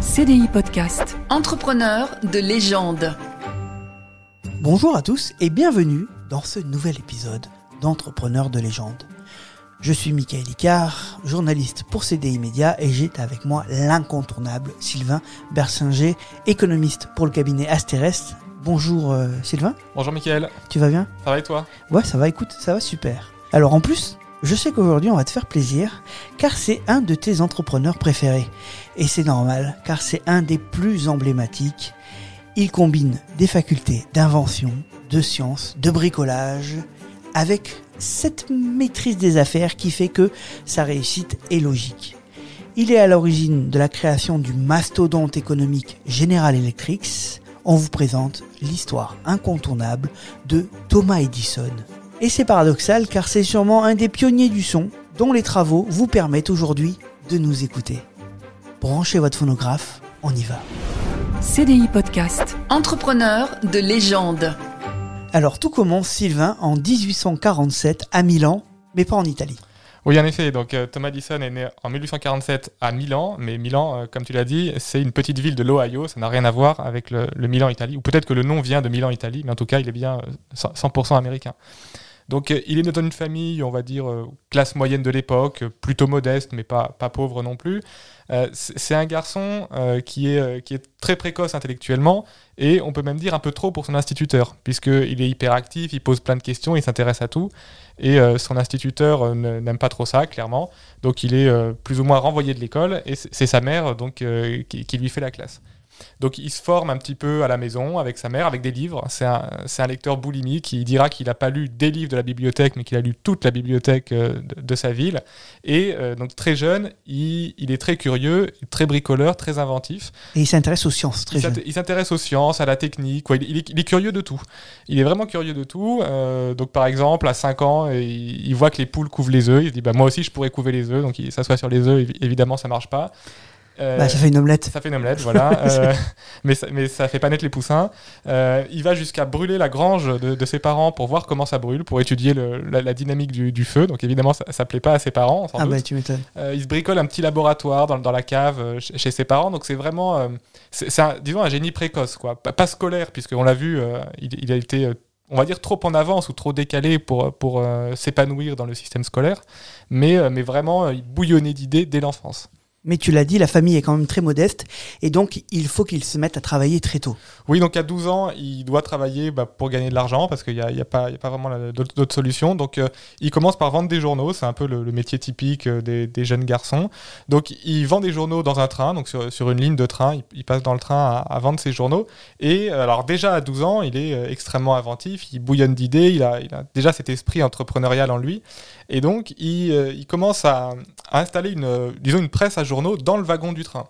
CDI Podcast. Entrepreneur de légende. Bonjour à tous et bienvenue dans ce nouvel épisode d'Entrepreneur de légende. Je suis Michael Icard, journaliste pour CDI Média et j'ai avec moi l'incontournable Sylvain Bersinger, économiste pour le cabinet Asterest. Bonjour euh, Sylvain. Bonjour Michael. Tu vas bien? Ça va et toi? Ouais, ça va, écoute, ça va super. Alors en plus, je sais qu'aujourd'hui on va te faire plaisir car c'est un de tes entrepreneurs préférés. Et c'est normal car c'est un des plus emblématiques. Il combine des facultés d'invention, de science, de bricolage avec cette maîtrise des affaires qui fait que sa réussite est logique. Il est à l'origine de la création du mastodonte économique General Electric. On vous présente l'histoire incontournable de Thomas Edison. Et c'est paradoxal car c'est sûrement un des pionniers du son dont les travaux vous permettent aujourd'hui de nous écouter. Branchez votre phonographe, on y va. CDI Podcast. Entrepreneur de légende. Alors tout commence, Sylvain, en 1847 à Milan, mais pas en Italie. Oui, en effet. Donc euh, Thomas Edison est né en 1847 à Milan, mais Milan, euh, comme tu l'as dit, c'est une petite ville de l'Ohio. Ça n'a rien à voir avec le, le Milan Italie, ou peut-être que le nom vient de Milan Italie, mais en tout cas, il est bien euh, 100% américain. Donc euh, il est né dans une famille, on va dire, euh, classe moyenne de l'époque, euh, plutôt modeste, mais pas, pas pauvre non plus. C'est un garçon qui, est, qui est très précoce intellectuellement, et on peut même dire un peu trop pour son instituteur, puisqu'il est hyperactif, il pose plein de questions, il s'intéresse à tout, et son instituteur n'aime pas trop ça, clairement. Donc il est plus ou moins renvoyé de l'école, et c'est sa mère donc, qui lui fait la classe. Donc il se forme un petit peu à la maison avec sa mère, avec des livres. C'est un, lecteur boulimique qui dira qu'il n'a pas lu des livres de la bibliothèque, mais qu'il a lu toute la bibliothèque euh, de, de sa ville. Et euh, donc très jeune, il, il est très curieux, très bricoleur, très inventif. Et il s'intéresse aux sciences très Il jeune. il s'intéresse aux sciences, à la technique. quoi. Il, il est, il est curieux de tout. Il est vraiment curieux de tout. Euh, donc par exemple, à 5 ans, il, il voit que les poules couvent les œufs. Il se dit bah, moi aussi je pourrais couver les œufs. Donc il s'assoit sur les œufs. Évi- Évidemment, ça marche pas. Euh, Bah, ça fait une omelette. ça fait une omelette, voilà. Euh, mais, ça, mais ça fait pas naître les poussins. Euh, il va jusqu'à brûler la grange de, de ses parents pour voir comment ça brûle, pour étudier le- la, la dynamique du, du feu. Donc évidemment, ça, ça plaît pas à ses parents, sans Ah doute. bah tu m'étonnes. Il se bricole un petit laboratoire dans, dans la cave chez, chez ses parents. Donc c'est vraiment, c'est un, disons, un génie précoce, quoi. Pas, pas scolaire, puisqu'on l'a vu, il, il a été, on va dire, trop en avance ou trop décalé pour, pour euh, s'épanouir dans le système scolaire. Mais, euh, mais vraiment, euh, il bouillonnait d'idées dès l'enfance. Mais tu l'as dit, la famille est quand même très modeste et donc il faut qu'il se mette à travailler très tôt. Oui, donc à 12 ans, il doit travailler bah, pour gagner de l'argent parce qu'il n'y a, pas- vraiment d'autres solutions. Donc euh, il commence par vendre des journaux, c'est un peu le, métier typique euh, des, jeunes garçons. Donc il vend des journaux dans un train, donc sur, une ligne de train, il, passe dans le train à, vendre ses journaux. Et euh, alors déjà à 12 ans, il est extrêmement inventif, il bouillonne d'idées, il a, déjà cet esprit entrepreneurial en lui. Et donc il, commence à, installer une, disons une presse à journaux dans le wagon du train.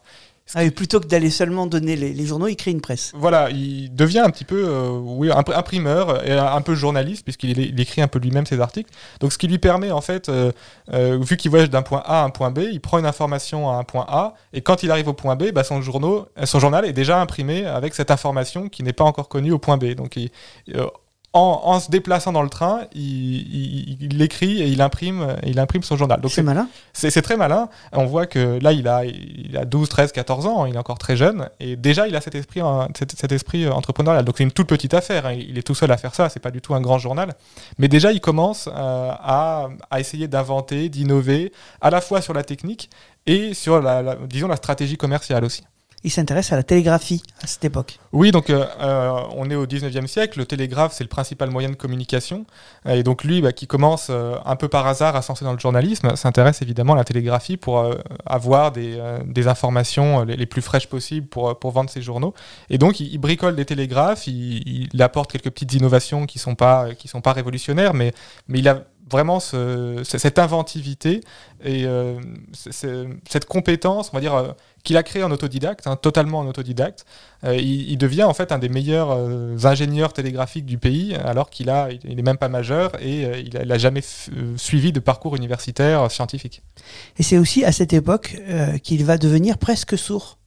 Ah, et plutôt que d'aller seulement donner les, journaux, il crée une presse. Voilà, il devient un petit peu euh, oui, impr- imprimeur et un peu journaliste, puisqu'il il écrit un peu lui-même ses articles. Donc, ce qui lui permet, en fait, euh, euh, vu qu'il voyage d'un point A à un point B, il prend une information à un point A, et quand il arrive au point B, bah, son, son journal est déjà imprimé avec cette information qui n'est pas encore connue au point B. Donc, il- euh, en, en se déplaçant dans le train, il, il- il l'écrit et il imprime, il imprime son journal. C'est malin. c'est très malin. On voit que là, il a, il a 12, 13, 14 ans, il est encore très jeune, et déjà, il a cet esprit, cet, cet esprit entrepreneurial. Donc, c'est une toute petite affaire. hein. Il est tout seul à faire ça, c'est pas du tout un grand journal. Mais déjà, il commence euh, à, à essayer d'inventer, d'innover, à la fois sur la technique et sur, la, la- disons, la stratégie commerciale aussi. Il s'intéresse à la télégraphie à cette époque. Oui, donc euh, euh, on est au 19e siècle, le télégraphe c'est le principal moyen de communication, et donc lui bah, qui commence euh, un peu par hasard à se lancer dans le journalisme, s'intéresse évidemment à la télégraphie pour euh, avoir des, euh, des informations euh, les, plus fraîches possibles pour, euh, pour vendre ses journaux. Et donc il, bricole des télégraphes, il, il apporte quelques petites innovations qui sont pas, qui sont pas révolutionnaires, mais, mais il a vraiment ce- ce- cette inventivité et euh, cette compétence, on va dire, euh, qu'il a créée en autodidacte, hein, totalement en autodidacte. Euh, il, devient en fait un des meilleurs ingénieurs télégraphiques du pays, alors qu'il il n'est même pas majeur et il n'a jamais suivi de parcours universitaire scientifique. Et c'est aussi à cette époque qu'il va devenir presque sourd.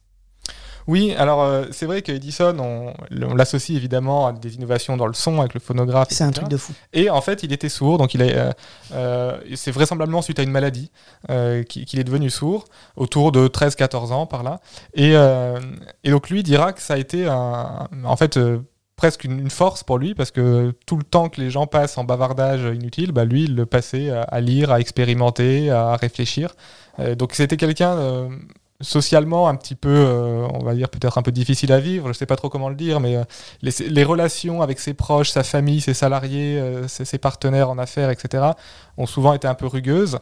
Oui, alors euh, c'est vrai que Edison, on, on l'associe évidemment à des innovations dans le son avec le phonographe. C'est un truc de fou. Et en fait, il était sourd, donc il est, euh, euh, c'est vraisemblablement suite à une maladie euh, qu'il est devenu sourd, autour de 13-14 ans par là. Et, euh, et donc lui dira que ça a été un, en fait euh, presque une, une force pour lui, parce que tout le temps que les gens passent en bavardage inutile, bah, lui, il le passait à, à lire, à expérimenter, à réfléchir. Euh, donc c'était quelqu'un... euh, socialement un petit peu, euh, on va dire peut-être un peu difficile à vivre, je sais pas trop comment le dire, mais euh, les, relations avec ses proches, sa famille, ses salariés, euh, ses, partenaires en affaires, etc., ont souvent été un peu rugueuses.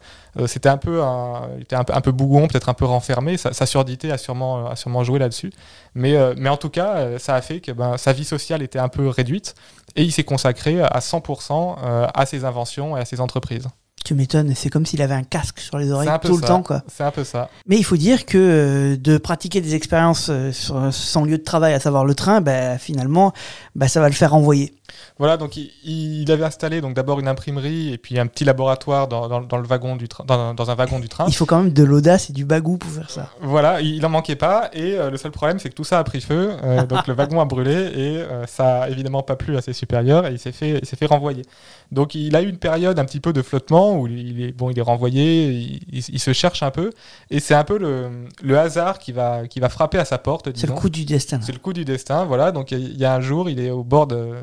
C'était un peu, un, était un, peu- bougon, peut-être un peu renfermé. Sa, sa surdité a sûrement, a sûrement joué là-dessus. Mais, mais en tout cas, ça a fait que ben, sa vie sociale était un peu réduite et il s'est consacré à 100% euh, à ses inventions et à ses entreprises. Tu m'étonnes, c'est comme s'il avait un casque sur les oreilles tout le temps, quoi. C'est un peu ça. Mais il faut dire que euh, de pratiquer des expériences euh, sur son lieu de travail, à savoir le train, bah, finalement, bah, ça va le faire envoyer. Voilà, donc il, il avait installé donc d'abord une imprimerie et puis un petit laboratoire dans, dans- dans le wagon du train, dans, dans un wagon du train. Il faut quand même de l'audace et du bagou pour faire ça. Voilà, il en manquait pas et euh, le seul problème c'est que tout ça a pris feu, euh, donc le wagon a brûlé et euh, ça a évidemment pas plu à ses supérieurs et il s'est fait, il s'est fait renvoyer. Donc il a eu une période un petit peu de flottement où il est bon, il est renvoyé, il, il- il se cherche un peu et c'est un peu le, le hasard qui va, qui va frapper à sa porte. C'est le coup du destin. C'est le coup du destin, voilà. Donc il y a un jour, il est au bord de,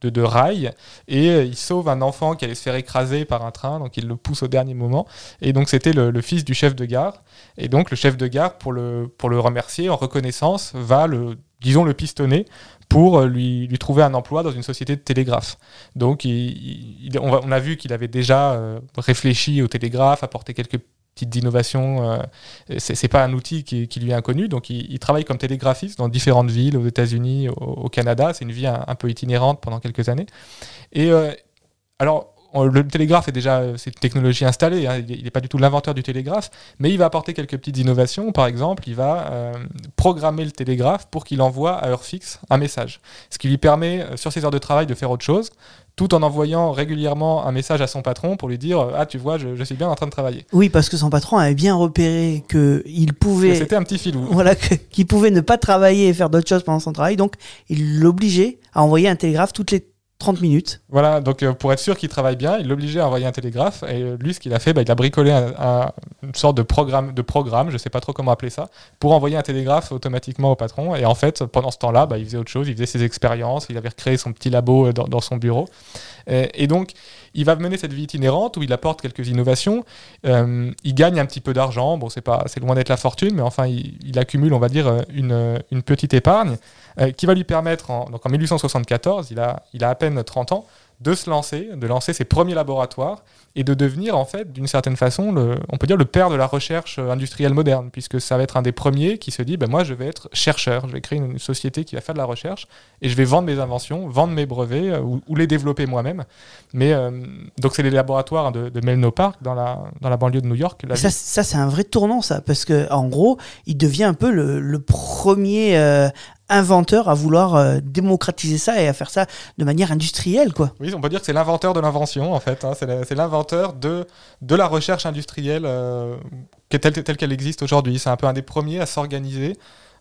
de, de rails et euh, il sauve un enfant qui allait se faire écraser par un train, donc il le pousse au dernier moment. Et donc c'était le, le fils du chef de gare. Et donc le chef de gare, pour le, pour le remercier, en reconnaissance, va le, disons, le pistonner pour euh, lui, trouver un emploi dans une société de télégraphe. Donc on, a vu qu'il avait déjà euh, réfléchi au télégraphe, apporté quelques petites innovations. euh, c'est c'est pas un outil qui, lui est inconnu, donc il, il travaille comme télégraphiste dans différentes villes, aux États-Unis, au, Canada. C'est une vie un, un peu itinérante pendant quelques années. Et euh, alors, on- le télégraphe est déjà euh, c'est une technologie installée. hein, il n'est pas du tout l'inventeur du télégraphe, mais il va apporter quelques petites innovations. Par exemple, il va euh, programmer le télégraphe pour qu'il envoie à heure fixe un message, ce qui lui permet euh, sur ses heures de travail de faire autre chose tout en envoyant régulièrement un message à son patron pour lui dire Ah, tu vois, je, je suis bien en train de travailler. Oui, parce que son patron avait bien repéré qu'il pouvait, C'était un petit filou. voilà, qu'il pouvait ne pas travailler et faire d'autres choses pendant son travail, donc il l'obligeait à envoyer un télégraphe toutes les 30 minutes. Voilà, donc euh, pour être sûr qu'il travaille bien, il l'obligeait à envoyer un télégraphe. Et euh, lui, ce qu'il a fait, bah, il a bricolé un- un- une sorte de programme, de programme, je sais pas trop comment appeler ça, pour envoyer un télégraphe automatiquement au patron. Et en fait, pendant ce temps-là, bah, il faisait autre chose, il faisait ses expériences, il avait recréé son petit labo euh, dans son bureau. Et, et donc, il va mener cette vie itinérante où il apporte quelques innovations. Euh, il gagne un petit peu d'argent. Bon, c'est pas, c'est loin d'être la fortune, mais enfin, il, accumule, on va dire, euh, une, euh, petite épargne euh, qui va lui permettre, en, donc en 1874, il a, il a à peine 30 ans, de se lancer, de lancer ses premiers laboratoires et de devenir en fait d'une certaine façon, le, on peut dire le père de la recherche industrielle moderne, puisque ça va être un des premiers qui se dit, ben moi je vais être chercheur, je vais créer une, société qui va faire de la recherche et je vais vendre mes inventions, vendre mes brevets euh, ou, ou les développer moi-même. Mais euh, donc c'est les laboratoires de, de Menlo Park dans la, dans la banlieue de New York. La Ça, c'est un vrai tournant, ça, parce que en gros, il devient un peu le, le premier euh, inventeur à vouloir euh, démocratiser ça et à faire ça de manière industrielle, quoi. Oui, on peut dire que c'est l'inventeur de l'invention, en fait. hein. C'est l'inventeur de, de la recherche industrielle euh, telle qu'elle existe aujourd'hui. C'est un peu un des premiers à s'organiser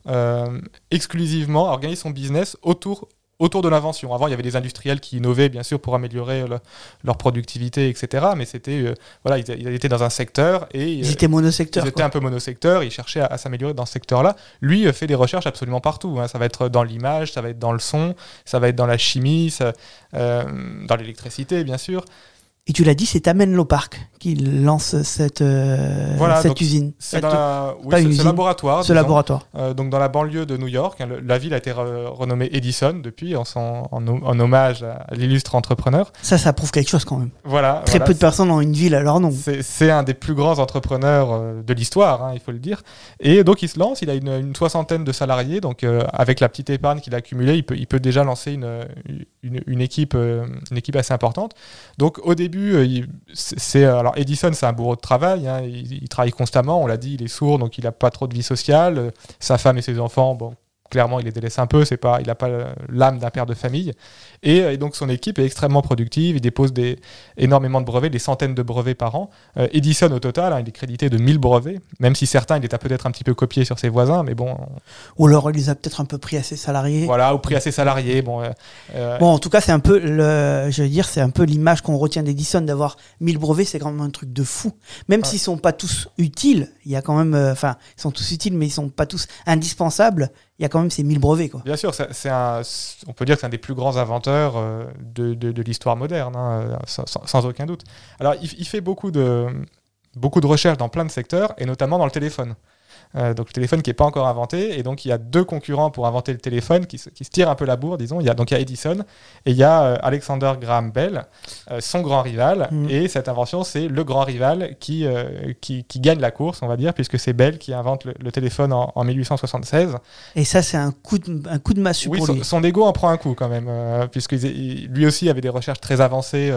euh, exclusivement, à organiser son business autour, autour de l'invention. Avant, il y avait des industriels qui innovaient, bien sûr, pour améliorer le- leur productivité, etc. Mais c'était, euh, voilà, ils, ils étaient dans un secteur et Ils euh, étaient monosecteurs. ils étaient quoi. un peu monosecteurs, ils cherchaient à, à s'améliorer dans ce secteur-là. Lui euh, fait des recherches absolument partout. hein. Ça va être dans l'image, ça va être dans le son, ça va être dans la chimie, ça- euh, dans l'électricité, bien sûr. Et tu l'as dit, c'est à Menlo Park qui lance cette, euh, Voilà, cette usine, C'est la- oui, ce laboratoire. ce disons. laboratoire. Euh, donc dans la banlieue de New York. hein, le- la ville a été re- renommée Edison depuis, en, hommage à l'illustre entrepreneur. Ça, ça prouve quelque chose quand même. Voilà. Très voilà, peu de personnes ont une ville à leur nom. C'est un des plus grands entrepreneurs euh, de l'histoire, hein, il faut le dire. Et donc il se lance, il a une, une soixantaine de salariés, donc euh, avec la petite épargne qu'il a accumulée, il peut, il peut déjà lancer une, une, une équipe, une équipe assez importante. Donc au début, euh, c'est c'est- alors Edison, c'est un bourreau de travail, hein, il, il travaille constamment, on l'a dit, il est sourd, donc il n'a pas trop de vie sociale. Euh, Sa femme et ses enfants, bon, clairement, il les délaisse un peu. C'est pas, il n'a pas l'âme d'un père de famille. Et, et, donc, son équipe est extrêmement productive. Il dépose des, énormément de brevets, des centaines de brevets par an. Euh, Edison, au total, hein, il est crédité de 1000 brevets, même si certains, il est peut-être un petit peu copié sur ses voisins, mais bon. Ou alors, il les a peut-être un peu pris à ses salariés. Voilà, ou pris à ses salariés. Bon, euh, bon en tout cas, c'est un peu, le, je veux dire, c'est un peu l'image qu'on retient d'Edison d'avoir 1000 brevets. C'est quand même un truc de fou. Même s'ils sont pas tous utiles, il y a quand même, euh, enfin, ils sont tous utiles, mais ils sont pas tous indispensables il y a quand même ces 1000 brevets. Quoi. Bien sûr, c'est un, on peut dire que c'est un des plus grands inventeurs euh, de, de, l'histoire moderne, hein, sans, aucun doute. Alors, il, il, fait beaucoup de, beaucoup de recherches dans plein de secteurs, et notamment dans le téléphone. Euh, donc le téléphone qui n'est pas encore inventé. Et donc il y a deux concurrents pour inventer le téléphone qui se, qui se tirent un peu la bourre, disons. Il y a, donc il y a Edison et il y a euh, Alexander Graham Bell, euh, son grand rival. Mm. Et cette invention, c'est le grand rival qui, qui, qui, gagne la course, on va dire, puisque c'est Bell qui invente le, téléphone en, en, 1876. Et ça, c'est un coup de, un coup de massue oui, pour son, lui. son ego en prend un coup quand même, puisque lui aussi avait des recherches très avancées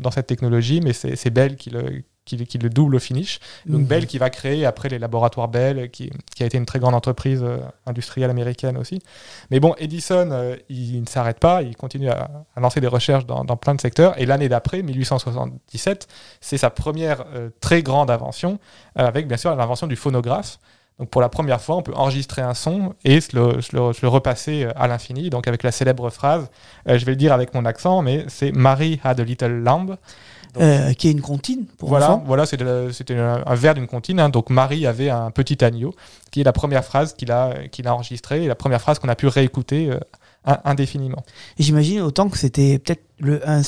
dans cette technologie, mais c'est Bell qui le qui, le double au finish. Donc mhm. Bell qui va créer après les laboratoires Bell, qui, a été une très grande entreprise euh, industrielle américaine aussi. Mais bon, Edison, euh, il, ne s'arrête pas, il continue à, lancer des recherches dans, plein de secteurs. Et l'année d'après, 1877, c'est sa première euh, très grande invention, avec bien sûr l'invention du phonographe. Donc pour la première fois, on peut enregistrer un son et se le, le, repasser à l'infini. Donc avec la célèbre phrase, je vais le dire avec mon accent, mais c'est Mary had a little lamb. Euh, qui est une comptine pour voilà, Voilà, c'était un, vers d'une comptine. Hein. Donc Marie avait un petit agneau, qui est la première phrase qu'il a, qu'il a enregistrée et la première phrase qu'on a pu réécouter euh, indéfiniment. Et j'imagine autant que c'était peut-être le, un,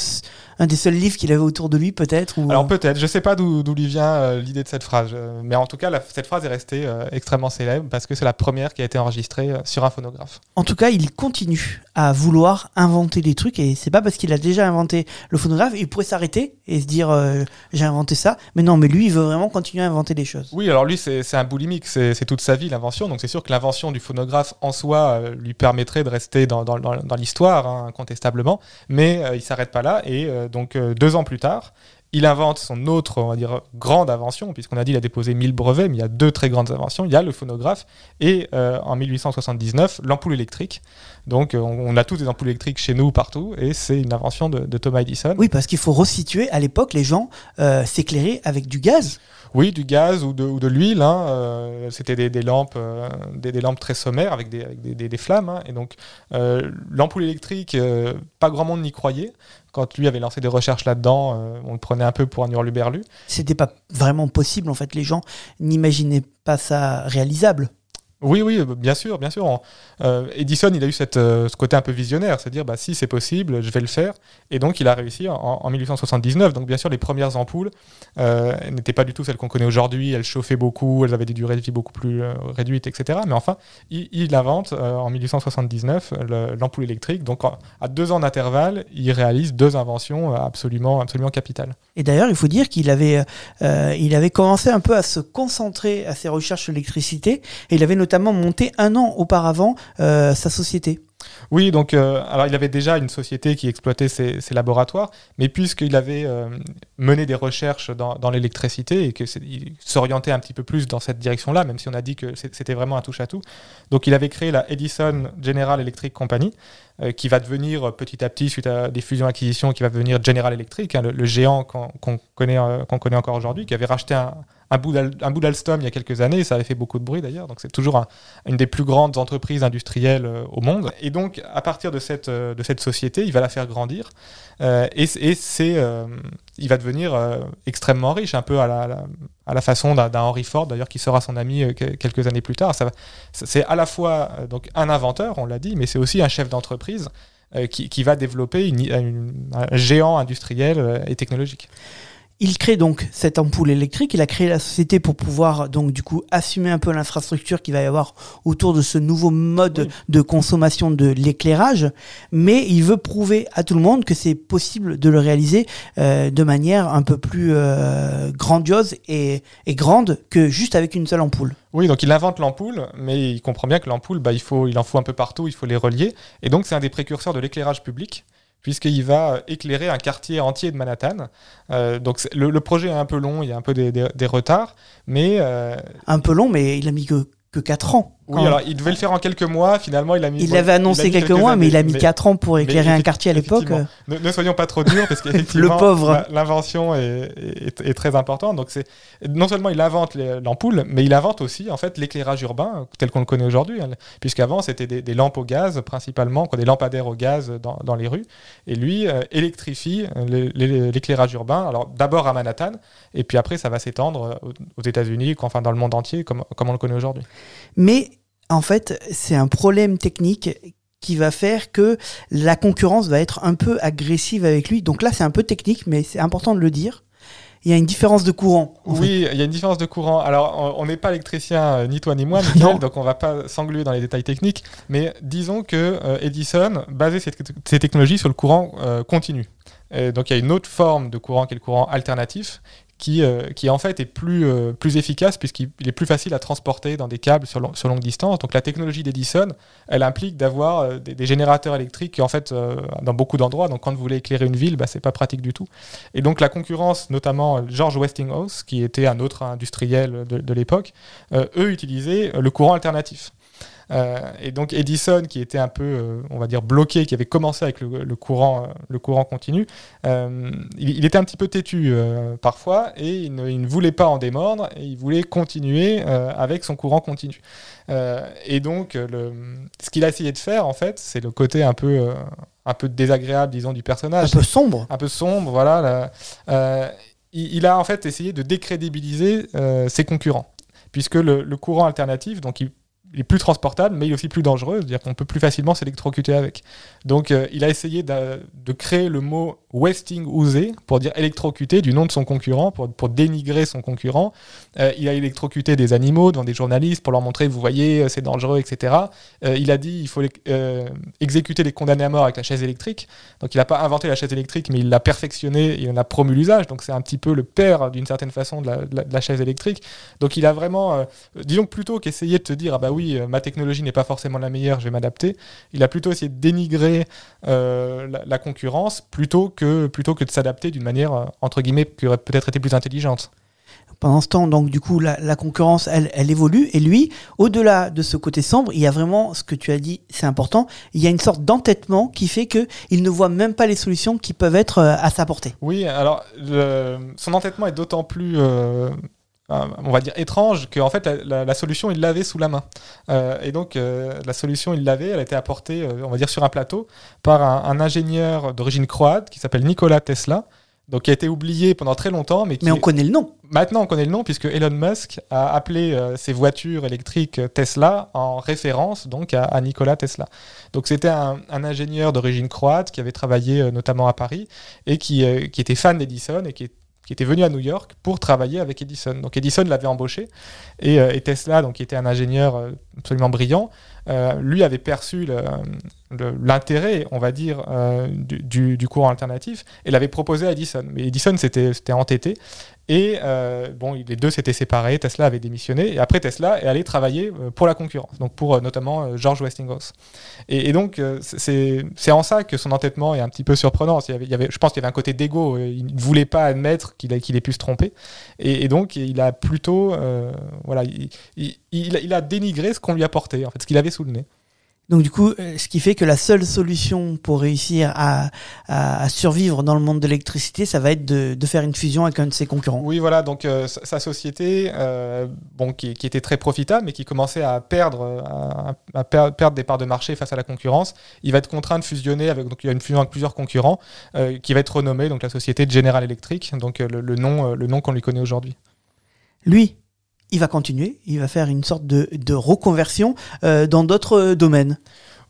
un, des seuls livres qu'il avait autour de lui, peut-être ou... Alors peut-être, je ne sais pas d'où lui vient euh, l'idée de cette phrase, mais en tout cas, cette phrase est restée extrêmement célèbre parce que c'est la première qui a été enregistrée sur un phonographe. En tout cas, il continue à vouloir inventer des trucs et c'est pas parce qu'il a déjà inventé le phonographe, il pourrait s'arrêter et se dire j'ai inventé ça, mais non, mais lui, il veut vraiment continuer à inventer des choses. Oui, alors lui, c'est un boulimique, c'est toute sa vie l'invention, donc c'est sûr que l'invention du phonographe en soi lui permettrait de rester dans dans, l'histoire, hein, incontestablement, mais euh, il s'arrête pas là. Et euh, donc, euh, deux ans plus tard, il invente son autre, on va dire, grande invention, puisqu'on a dit qu'il a déposé 1000 brevets, mais il y a deux très grandes inventions. Il y a le phonographe et en 1879, l'ampoule électrique. Donc on, a tous des ampoules électriques chez nous partout, et c'est une invention de, Thomas Edison. Oui, parce qu'il faut resituer, à l'époque, les gens s'éclairaient avec du gaz. Oui, du gaz ou de, l'huile. Hein, euh, C'était des, lampes, euh, des, lampes très sommaires avec des, flammes. Hein, et donc, euh, l'ampoule électrique, pas grand monde n'y croyait. Quand lui avait lancé des recherches là-dedans, on le prenait un peu pour un hurluberlu. C'était pas vraiment possible. En fait, les gens n'imaginaient pas ça réalisable. Oui, oui, bien sûr, bien sûr. Euh, Edison, il a eu cette, euh, ce côté un peu visionnaire, c'est-à-dire, bah, si c'est possible, je vais le faire. Et donc, il a réussi en, 1879. Donc, bien sûr, les premières ampoules euh, n'étaient pas du tout celles qu'on connaît aujourd'hui. Elles chauffaient beaucoup, elles avaient des durées de vie beaucoup plus réduites, etc. Mais enfin, il, invente en 1879 l'ampoule électrique. Donc, à deux ans d'intervalle, il réalise deux inventions absolument, absolument capitales. Et d'ailleurs, il faut dire qu'il avait, il avait commencé un peu à se concentrer à ses recherches sur l'électricité. Et il avait notamment notamment monté un an auparavant euh, sa société. Oui, donc euh, alors il avait déjà une société qui exploitait ses, laboratoires, mais puisqu'il avait euh, mené des recherches dans, l'électricité et qu'il s'orientait un petit peu plus dans cette direction-là, même si on a dit que c'était vraiment un touche-à-tout, donc il avait créé la Edison General Electric Company, qui va devenir petit à petit, suite à des fusions-acquisitions, qui va devenir General Electric, hein, le, géant qu'on connaît, connaît encore aujourd'hui, qui avait racheté un, un bout d'Alstom il y a quelques années, ça avait fait beaucoup de bruit d'ailleurs, donc c'est toujours une des plus grandes entreprises industrielles euh, au monde. Et donc, à partir de cette, euh, société, il va la faire grandir, euh, et, c'est, il va devenir extrêmement riche, un peu à la, façon d'un, Henry Ford, d'ailleurs, qui sera son ami quelques années plus tard. C'est à la fois donc, un inventeur, on l'a dit, mais c'est aussi un chef d'entreprise qui, qui, va développer une, un géant industriel et technologique. Il crée donc cette ampoule électrique. Il a créé la société pour pouvoir donc du coup assumer un peu l'infrastructure qu'il va y avoir autour de ce nouveau mode de consommation de l'éclairage. Mais il veut prouver à tout le monde que c'est possible de le réaliser euh, de manière un peu plus euh, grandiose et, grande que juste avec une seule ampoule. Oui, donc il invente l'ampoule, mais il comprend bien que l'ampoule, bah, il, faut, il en faut un peu partout, il faut les relier. Et donc c'est un des précurseurs de l'éclairage public puisqu'il va éclairer un quartier entier de Manhattan. Euh, donc le, projet est un peu long, il y a un peu des, retards, mais... Euh, un peu long, mais il a mis que, que 4 ans. Oui, alors il devait le faire en quelques mois. Finalement, il a mis. Il l'avait annoncé quelques, mois, mais il a mis 4 ans pour éclairer un quartier à l'époque. Ne, ne, soyons pas trop durs, parce qu'effectivement. L'invention est, est, très importante. Donc, c'est non seulement il invente l'ampoule, mais il invente aussi en fait l'éclairage urbain tel qu'on le connaît aujourd'hui. Hein, Puisqu'avant, c'était des, lampes au gaz principalement, des lampadaires au gaz dans, dans les rues. Et lui euh, électrifie euh, l'éclairage urbain. Alors d'abord à Manhattan, et puis après ça va s'étendre aux États-Unis, enfin dans le monde entier, comme, comme on le connaît aujourd'hui. Mais en fait, c'est un problème technique qui va faire que la concurrence va être un peu agressive avec lui. Donc là, c'est un peu technique, mais c'est important de le dire. Il y a une différence de courant. Oui, il y a une différence de courant. Alors, on n'est pas électricien, euh, ni toi ni moi, Michael, donc on va pas s'engluer dans les détails techniques. Mais disons que euh, Edison basait ses, technologies sur le courant euh, continu. donc, il y a une autre forme de courant qui est le courant alternatif, qui, euh, qui en fait est plus, euh, efficace puisqu'il est plus facile à transporter dans des câbles sur, longue distance. Donc la technologie d'Edison, elle implique d'avoir euh, des, générateurs électriques en fait dans beaucoup d'endroits. Donc quand vous voulez éclairer une ville, bah, c'est pas pratique du tout. Et donc la concurrence, notamment George Westinghouse, qui était un autre industriel de l'époque, eux utilisaient le courant alternatif. Euh, et donc Edison, qui était un peu, euh, on va dire, bloqué, qui avait commencé avec le, courant, euh, le courant continu, il, était un petit peu têtu parfois et il ne, voulait pas en démordre et il voulait continuer avec son courant continu. et donc, le, ce qu'il a essayé de faire, en fait, c'est le côté un peu, un peu désagréable, disons, du personnage. Un peu sombre. Un peu sombre, voilà. Il, il, a en fait essayé de décrédibiliser ses concurrents puisque le, le, courant alternatif, donc il il est plus transportable, mais il est aussi plus dangereux, c'est-à-dire qu'on peut plus facilement s'électrocuter avec. Donc euh, il a essayé de, créer le mot Westing Ouzé pour dire électrocuter du nom de son concurrent, pour, dénigrer son concurrent. Euh, il a électrocuté des animaux devant des journalistes pour leur montrer, vous voyez, euh, c'est dangereux, etc. il a dit il faut exécuter les condamnés à mort avec la chaise électrique. Donc il n'a pas inventé la chaise électrique, mais il l'a perfectionné, il en a promu l'usage. Donc c'est un petit peu le père, d'une certaine façon, de la, de la, chaise électrique. Donc il a vraiment, disons plutôt qu'essayer de te dire, ah bah oui, euh, ma technologie n'est pas forcément la meilleure, je vais m'adapter. Il a plutôt essayé de dénigrer euh, la, concurrence plutôt que, plutôt que de s'adapter d'une manière, euh, entre guillemets, qui aurait peut-être été plus intelligente. Pendant ce temps, donc du coup, la, concurrence, elle, elle, évolue. Et lui, au-delà de ce côté sombre, il y a vraiment ce que tu as dit, c'est important. Il y a une sorte d'entêtement qui fait que il ne voit même pas les solutions qui peuvent être à sa portée. Oui, alors son entêtement est d'autant plus euh, on va dire étrange que en fait la, solution il l'avait sous la main. Euh, et donc euh, la solution il l'avait elle a été apportée on va dire sur un plateau par un, ingénieur d'origine croate qui s'appelle Nikola Tesla donc qui a été oublié pendant très longtemps mais qui mais on connaît le nom. Maintenant on connaît le nom puisque Elon Musk a appelé ses voitures électriques Tesla en référence donc à, Nikola Tesla. Donc c'était un, ingénieur d'origine croate qui avait travaillé notamment à Paris et qui, qui était fan d'Edison et qui était venu à New York pour travailler avec Edison. Donc Edison l'avait embauché et, euh, Tesla, donc qui était un ingénieur euh, absolument brillant, euh, lui avait perçu l'intérêt, on va dire, du, du, courant alternatif et l'avait proposé à Edison. Mais Edison s'était entêté et euh, bon, les deux s'étaient séparés, Tesla avait démissionné, et après Tesla est allé travailler euh, pour la concurrence, donc pour euh, notamment George Westinghouse. Et, donc, c'est en ça que son entêtement est un petit peu surprenant. Il y avait, je pense qu'il y avait un côté d'ego, il ne voulait pas admettre qu'il ait pu se tromper, et, donc il a plutôt, voilà, il, il, a dénigré ce qu'on lui apportait, en fait, ce qu'il avait sous le nez. Donc du coup, euh, ce qui fait que la seule solution pour réussir à, survivre dans le monde de l'électricité, ça va être de, faire une fusion avec un de ses concurrents. Oui, voilà. Donc euh, sa société, euh, bon, qui, était très profitable, mais qui commençait à perdre, à, perdre des parts de marché face à la concurrence, il va être contraint de fusionner avec. Donc il y a une fusion avec plusieurs concurrents, qui va être renommée donc la société General Electric, donc le, nom, le nom qu'on lui connaît aujourd'hui. Lui, il va continuer, il va faire une sorte de, reconversion euh, dans d'autres euh, domaines.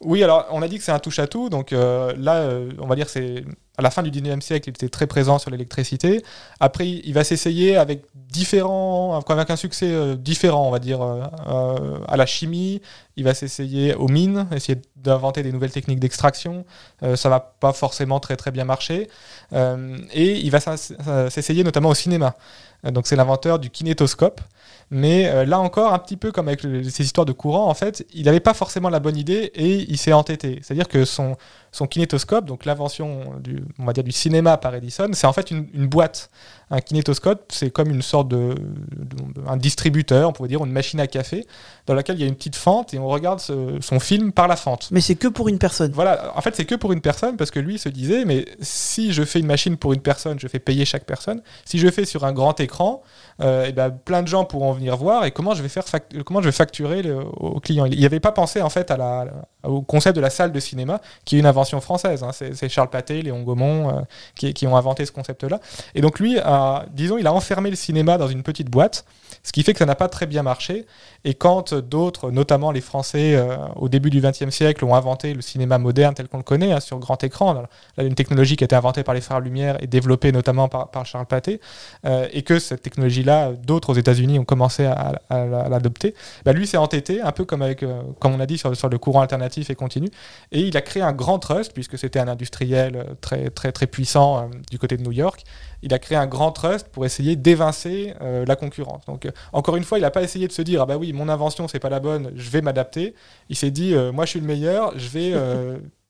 Oui, alors on a dit que c'est un touche-à-tout, donc euh, là, on va dire c'est à la fin du 19e siècle, il était très présent sur l'électricité. Après, il va s'essayer avec différents, avec un succès différent, on va dire, à la chimie. Il va s'essayer aux mines, essayer d'inventer des nouvelles techniques d'extraction. ça va pas forcément très très bien marcher. et il va s'essayer notamment au cinéma. donc c'est l'inventeur du kinétoscope. Mais euh, là encore, un petit peu comme avec le- ces histoires de courant, en fait, il n'avait pas forcément la bonne idée et il s'est entêté. C'est-à-dire que son, son kinétoscope, donc l'invention du, on va dire, du cinéma par Edison, c'est en fait une, une boîte. Un kinétoscope, c'est comme une sorte de, de- un distributeur, on pourrait dire, une machine à café, dans laquelle il y a une petite fente et on regarde ce- son film par la fente. Mais c'est que pour une personne. Voilà, en fait, c'est que pour une personne parce que lui se disait, mais si je fais une machine pour une personne, je fais payer chaque personne. Si je fais sur un grand écran, euh, eh ben, plein de gens pourront venir voir et comment je vais faire comment je vais facturer le- au client. Il n'y avait pas pensé en fait au concept de la salle de cinéma, qui est une invention française. hein. C'est Charles Pathé, Léon Gaumont euh, qui, qui ont inventé ce concept-là. Et donc lui, disons, il a enfermé le cinéma dans une petite boîte, ce qui fait que ça n'a pas très bien marché. Et quand d'autres, notamment les Français, euh, au début du XXe siècle, ont inventé le cinéma moderne tel qu'on le connaît, hein, sur grand écran, là, une technologie qui a été inventée par les frères Lumière et développée notamment par, par Charles Pathé, euh, et que cette technologie-là, d'autres aux États-Unis ont commencé à, à- à l'adopter, bah, lui s'est entêté, un peu comme, avec, euh, comme on a dit sur, sur le courant alternatif et continu, et il a créé un grand trust, puisque c'était un industriel euh, très, très, très puissant euh, du côté de New York. Il a créé un grand trust pour essayer d'évincer euh, la concurrence. Donc, euh, encore une fois, il n'a pas essayé de se dire Ah bah oui, mon invention, c'est pas la bonne, je vais m'adapter. Il s'est dit euh, Moi, je suis le meilleur, je vais.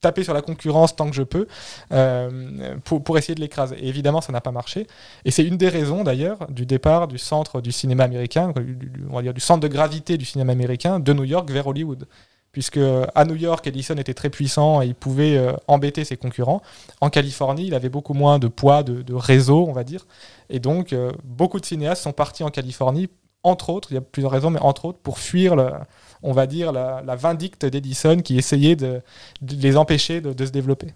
taper sur la concurrence tant que je peux euh, pour, pour essayer de l'écraser. Et évidemment, ça n'a pas marché. Et c'est une des raisons d'ailleurs du départ du centre du cinéma américain, du- du- on va dire du centre de gravité du cinéma américain de New York vers Hollywood. Puisque à New York, Edison était très puissant et il pouvait euh, embêter ses concurrents. En Californie, il avait beaucoup moins de poids, de, réseau, on va dire. Et donc, euh, beaucoup de cinéastes sont partis en Californie, entre autres, il y a plusieurs raisons, mais entre autres, pour fuir, on va dire, la, vindicte d'Edison qui essayait de, les empêcher de, se développer.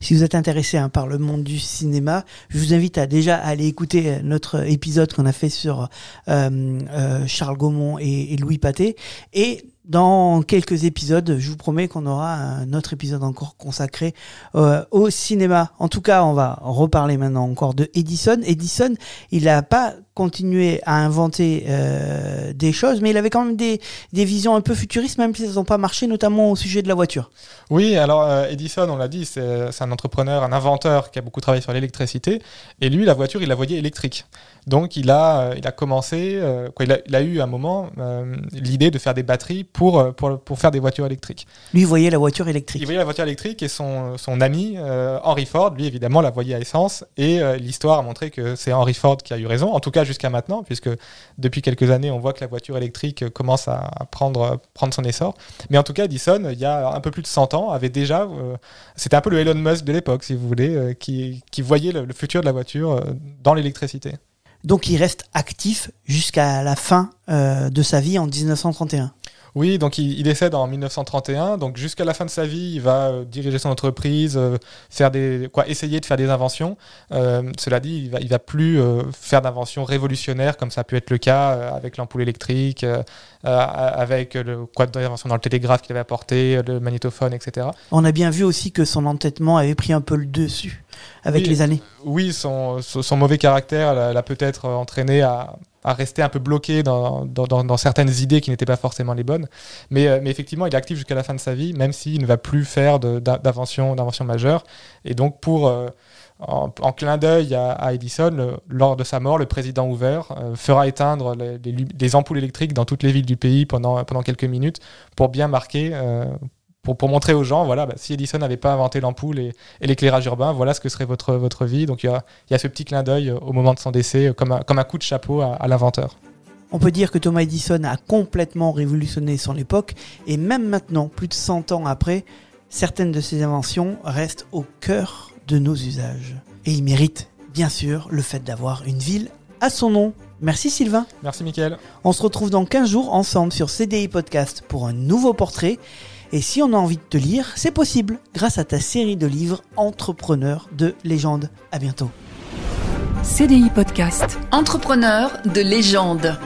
Si vous êtes intéressé hein, par le monde du cinéma, je vous invite à déjà aller écouter euh, notre épisode qu'on a fait sur euh, euh, Charles Gaumont et, Louis Pathé. Et dans quelques épisodes, je vous promets qu'on aura un autre épisode encore consacré euh, au cinéma. En tout cas, on va reparler maintenant encore de Edison. Edison, il n'a pas continué à inventer euh, des choses, mais il avait quand même des, des visions un peu futuristes, même si elles n'ont pas marché, notamment au sujet de la voiture. Oui, alors euh, Edison, on l'a dit, c'est c'est un entrepreneur, un inventeur qui a beaucoup travaillé sur l'électricité. Et lui, la voiture, il la voyait électrique. Donc il a, euh, il a commencé, euh, quoi, il, a, il a eu à un moment euh, l'idée de faire des batteries pour, euh, pour, pour faire des voitures électriques. Lui voyait la voiture électrique. Il voyait la voiture électrique et son, son ami euh, Henry Ford, lui évidemment, la voyait à essence. Et euh, l'histoire a montré que c'est Henry Ford qui a eu raison, en tout cas jusqu'à maintenant, puisque depuis quelques années, on voit que la voiture électrique commence à, prendre, prendre son essor. Mais en tout cas, Edison, il y a un peu plus de 100 ans, avait déjà. euh, c'était un peu le Elon Musk de l'époque, si vous voulez, euh, qui, qui voyait le, futur de la voiture euh, dans l'électricité. Donc il reste actif jusqu'à la fin de sa vie en 1931. Oui, donc il, il décède en 1931. Donc jusqu'à la fin de sa vie, il va euh, diriger son entreprise, euh, faire des, quoi, essayer de faire des inventions. Euh, cela dit, il va, il va plus faire d'inventions révolutionnaires comme ça a pu être le cas avec l'ampoule électrique, avec le d'invention dans le télégraphe qu'il avait apporté, le magnétophone, etc. On a bien vu aussi que son entêtement avait pris un peu le dessus avec Oui. les années. Oui, son, son- son mauvais caractère l'a peut-être entraîné à, à rester un peu bloqué dans, certaines idées qui n'étaient pas forcément les bonnes. Mais, euh, mais effectivement, il est actif jusqu'à la fin de sa vie, même s'il ne va plus faire d'invention majeure. Et donc, pour, euh, en, clin d'œil à, Edison, lors de sa mort, le président Hoover euh, fera éteindre les, ampoules électriques dans toutes les villes du pays pendant, quelques minutes pour bien marquer. Pour, pour montrer aux gens, voilà, bah, si Edison n'avait pas inventé l'ampoule et, et l'éclairage urbain, voilà ce que serait votre, votre vie. Donc il y a, il y a ce petit clin d'œil euh, au moment de son décès, euh, comme un, comme un coup de chapeau à, à l'inventeur. On peut dire que Thomas Edison a complètement révolutionné son époque et même maintenant, plus de 100 ans après, certaines de ses inventions restent au cœur de nos usages. Et il mérite, bien sûr, le fait d'avoir une ville à son nom. Merci Sylvain. Merci Mickaël. On se retrouve dans 15 jours ensemble sur CDI Podcast pour un nouveau portrait. Et si on a envie de te lire, c'est possible grâce à ta série de livres Entrepreneurs de légende. À bientôt. CDI Podcast. Entrepreneur de légende.